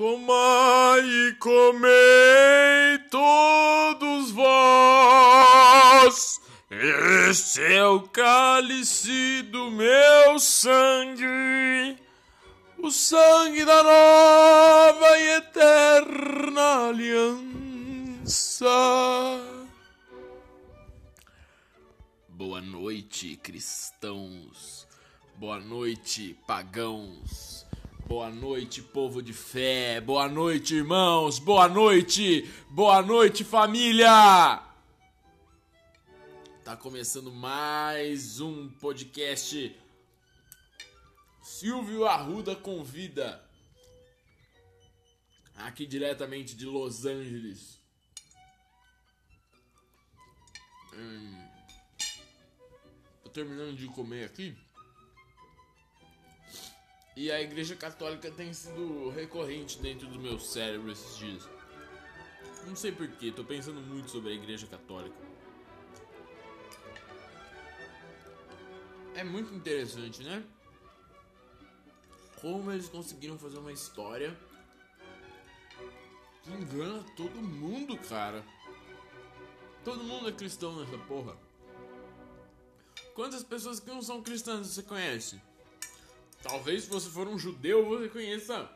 Tomai e comei todos vós, este é o cálice do meu sangue, o sangue da nova e eterna aliança. Boa noite, cristãos. Boa noite, pagãos. Boa noite, povo de fé. Boa noite, irmãos. Boa noite. Boa noite, família. Tá começando mais um podcast Silvio Arruda convida. Aqui diretamente de Los Angeles. Hum. Tô terminando de comer aqui. E a Igreja Católica tem sido recorrente dentro do meu cérebro esses dias. Não sei porquê, tô pensando muito sobre a Igreja Católica. É muito interessante, né? Como eles conseguiram fazer uma história que engana todo mundo, cara. Todo mundo é cristão nessa porra. Quantas pessoas que não são cristãs você conhece? Talvez se você for um judeu, você conheça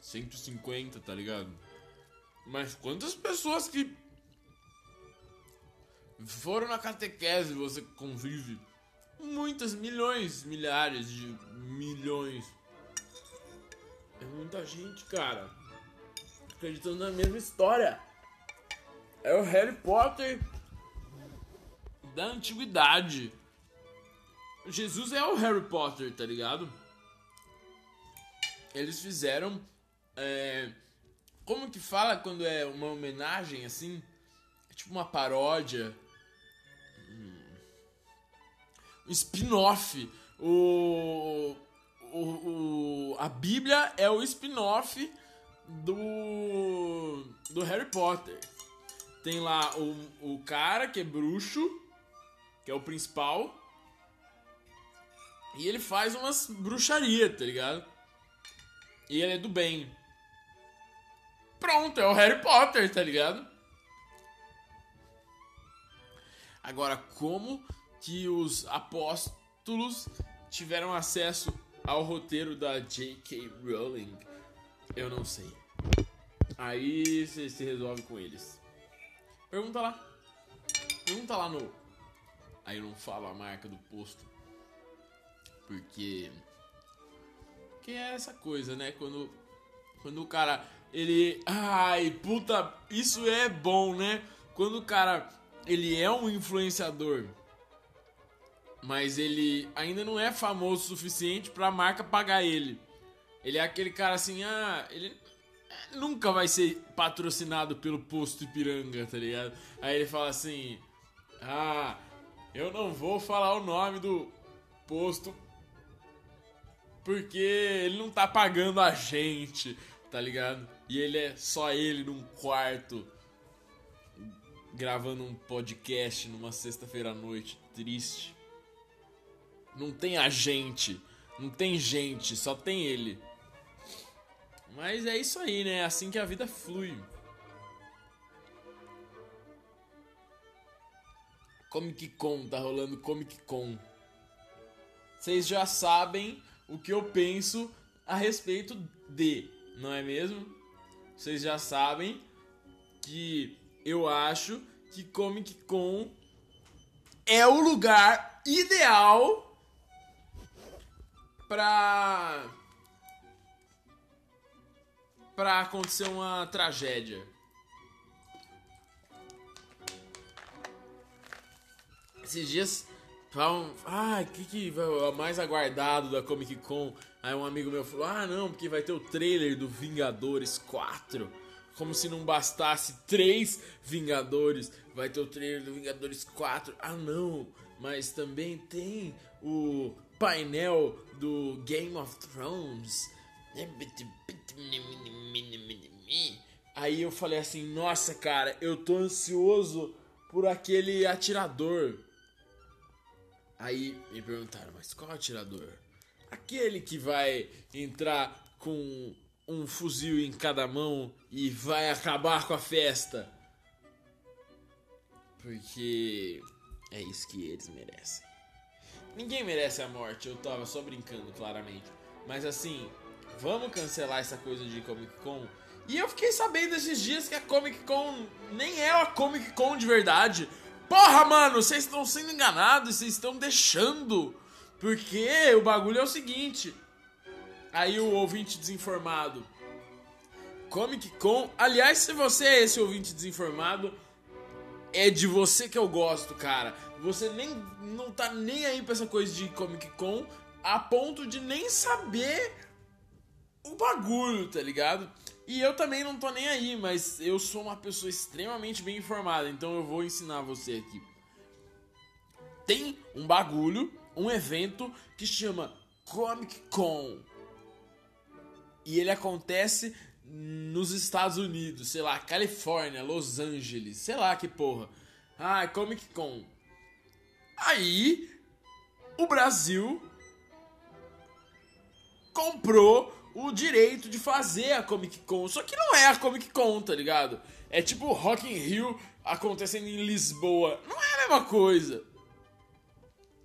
150, tá ligado? Mas quantas pessoas que foram na catequese você convive? Muitas, milhões, milhares de milhões. É muita gente, cara. Acreditando na mesma história. É o Harry Potter da antiguidade. Jesus é o Harry Potter, tá ligado? Eles fizeram. É, como que fala quando é uma homenagem assim? É tipo uma paródia. Um spin-off. O, o, o, a Bíblia é o spin-off do, do Harry Potter. Tem lá o, o cara que é bruxo, que é o principal. E ele faz umas bruxaria, tá ligado? E ele é do bem. Pronto, é o Harry Potter, tá ligado? Agora, como que os apóstolos tiveram acesso ao roteiro da J.K. Rowling? Eu não sei. Aí você se resolve com eles. Pergunta lá. Pergunta lá no. Aí eu não falo a marca do posto. Porque. Que é essa coisa, né? Quando. Quando o cara. Ele. Ai, puta. Isso é bom, né? Quando o cara. Ele é um influenciador. Mas ele ainda não é famoso o suficiente pra marca pagar ele. Ele é aquele cara assim, ah, ele nunca vai ser patrocinado pelo posto Ipiranga, tá ligado? Aí ele fala assim: Ah, eu não vou falar o nome do posto porque ele não tá pagando a gente, tá ligado? E ele é só ele num quarto gravando um podcast numa sexta-feira à noite, triste. Não tem a gente, não tem gente, só tem ele. Mas é isso aí, né? É assim que a vida flui. Comic Con, tá rolando Comic Con. Vocês já sabem o que eu penso a respeito de, não é mesmo? Vocês já sabem que eu acho que Comic Con é o lugar ideal pra para acontecer uma tragédia. Esses dias falam, ah, o que, que é o mais aguardado da Comic Con? Aí um amigo meu falou, ah não, porque vai ter o trailer do Vingadores 4. Como se não bastasse três Vingadores, vai ter o trailer do Vingadores 4. Ah não, mas também tem o painel do Game of Thrones. Aí eu falei assim, nossa cara, eu tô ansioso por aquele atirador. Aí me perguntaram, mas qual atirador? Aquele que vai entrar com um fuzil em cada mão e vai acabar com a festa. Porque é isso que eles merecem. Ninguém merece a morte, eu tava só brincando, claramente. Mas assim, vamos cancelar essa coisa de Comic Con. E eu fiquei sabendo esses dias que a Comic Con nem é a Comic Con de verdade. Porra, mano, vocês estão sendo enganados, vocês estão deixando. Porque o bagulho é o seguinte. Aí o ouvinte desinformado. Comic Con. Aliás, se você é esse ouvinte desinformado, é de você que eu gosto, cara. Você nem não tá nem aí pra essa coisa de Comic Con a ponto de nem saber o bagulho, tá ligado? E eu também não tô nem aí, mas eu sou uma pessoa extremamente bem informada, então eu vou ensinar você aqui. Tem um bagulho, um evento que chama Comic Con. E ele acontece nos Estados Unidos, sei lá, Califórnia, Los Angeles, sei lá que porra. Ah, Comic Con. Aí, o Brasil comprou o direito de fazer a Comic Con. Só que não é a Comic Con, tá ligado? É tipo Rock in Rio acontecendo em Lisboa. Não é a mesma coisa.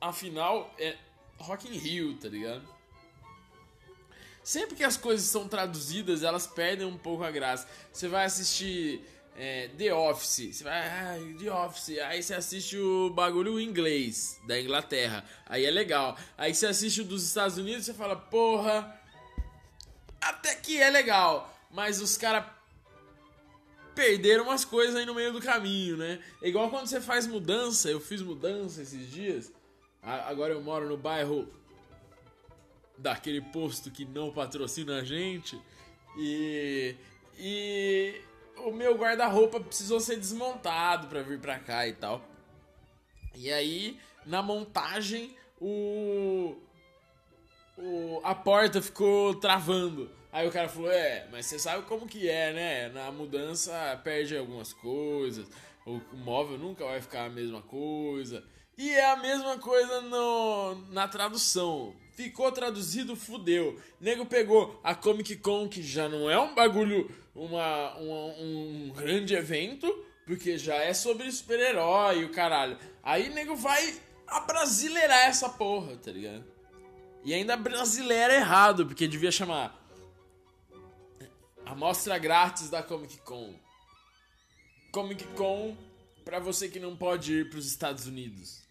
Afinal, é Rock in Rio, tá ligado? Sempre que as coisas são traduzidas, elas perdem um pouco a graça. Você vai assistir é, The Office, você vai, ah, The Office, aí você assiste o bagulho inglês da Inglaterra, aí é legal. Aí você assiste o dos Estados Unidos, você fala, porra, até que é legal, mas os caras perderam umas coisas aí no meio do caminho, né? É igual quando você faz mudança, eu fiz mudança esses dias. Agora eu moro no bairro daquele posto que não patrocina a gente. E, e o meu guarda-roupa precisou ser desmontado para vir pra cá e tal. E aí, na montagem, o, o a porta ficou travando. Aí o cara falou: É, mas você sabe como que é, né? Na mudança perde algumas coisas. O móvel nunca vai ficar a mesma coisa. E é a mesma coisa no, na tradução. Ficou traduzido, fudeu. Nego pegou a Comic Con, que já não é um bagulho, uma, um, um grande evento, porque já é sobre super-herói e o caralho. Aí nego vai abrasileirar essa porra, tá ligado? E ainda brasileira errado, porque devia chamar Amostra grátis da Comic Con. Comic Con para você que não pode ir para os Estados Unidos.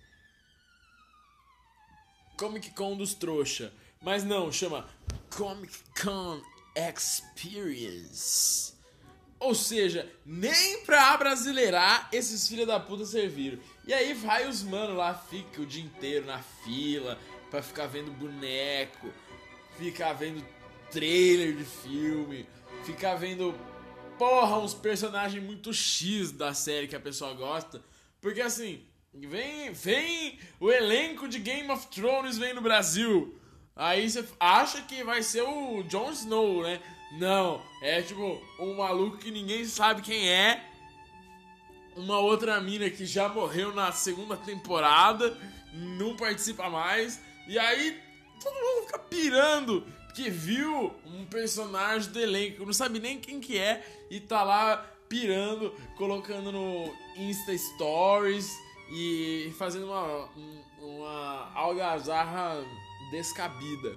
Comic Con dos trouxa. Mas não, chama Comic Con Experience. Ou seja, nem pra brasileirar esses filha da puta serviram. E aí vai os mano lá, fica o dia inteiro na fila pra ficar vendo boneco, ficar vendo trailer de filme, ficar vendo, porra, uns personagens muito X da série que a pessoa gosta. Porque assim, Vem, vem o elenco de Game of Thrones vem no Brasil. Aí você acha que vai ser o Jon Snow, né? Não, é tipo um maluco que ninguém sabe quem é. Uma outra mina que já morreu na segunda temporada, não participa mais. E aí todo mundo fica pirando que viu um personagem do elenco, não sabe nem quem que é e tá lá pirando, colocando no Insta Stories e fazendo uma, uma algazarra descabida.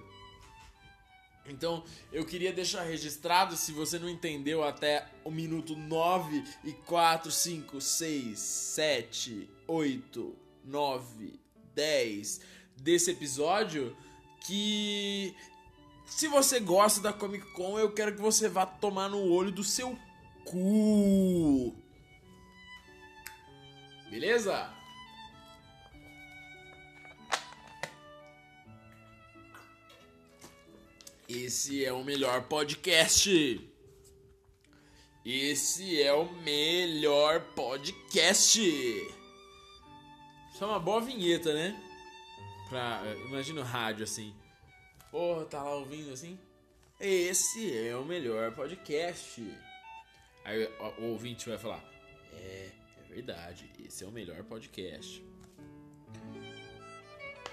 Então, eu queria deixar registrado, se você não entendeu até o minuto 9 e 4, 5, 6, 7, 8, 9, 10 desse episódio, que se você gosta da Comic Con, eu quero que você vá tomar no olho do seu cu. Beleza? Esse é o melhor podcast. Esse é o melhor podcast. Isso é uma boa vinheta, né? Pra, imagina o rádio assim. Porra, tá lá ouvindo assim? Esse é o melhor podcast. Aí o, o ouvinte vai falar: É, é verdade, esse é o melhor podcast.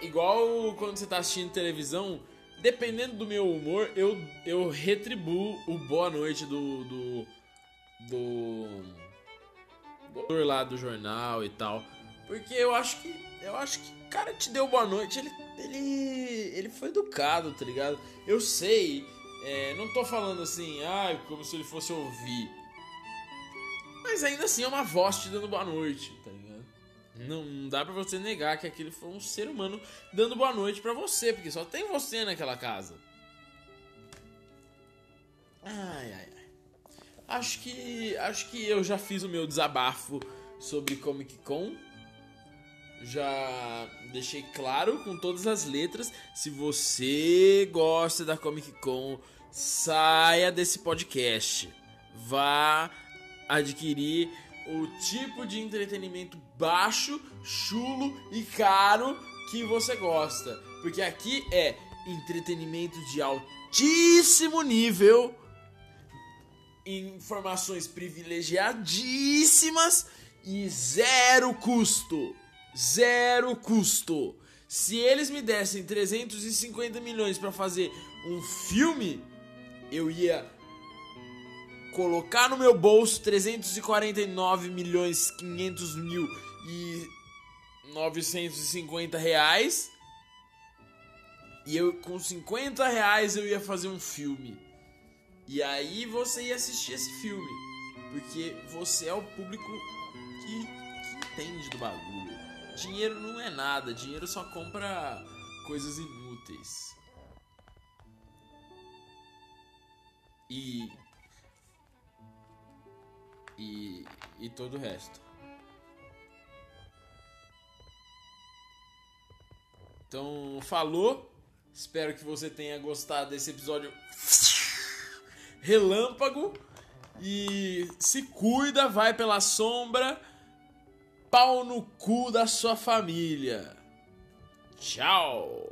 Igual quando você tá assistindo televisão dependendo do meu humor, eu, eu retribuo o boa noite do. do. do. do lá do jornal e tal. Porque eu acho que. Eu acho que o cara te deu boa noite, ele. Ele. ele foi educado, tá ligado? Eu sei. É, não tô falando assim, ah, como se ele fosse ouvir. Mas ainda assim é uma voz te dando boa noite, tá ligado? Não, dá pra você negar que aquele foi um ser humano dando boa noite para você, porque só tem você naquela casa. Ai, ai, ai. Acho que. Acho que eu já fiz o meu desabafo sobre Comic Con. Já deixei claro com todas as letras. Se você gosta da Comic Con, saia desse podcast. Vá adquirir o tipo de entretenimento baixo, chulo e caro que você gosta. Porque aqui é entretenimento de altíssimo nível, informações privilegiadíssimas e zero custo. Zero custo. Se eles me dessem 350 milhões para fazer um filme, eu ia colocar no meu bolso 349 milhões 500 mil e 950 reais. E eu com 50 reais eu ia fazer um filme. E aí você ia assistir esse filme. Porque você é o público que, que entende do bagulho dinheiro não é nada dinheiro só compra coisas inúteis e e, e todo o resto. Então, falou. Espero que você tenha gostado desse episódio relâmpago. E se cuida, vai pela sombra. Pau no cu da sua família. Tchau.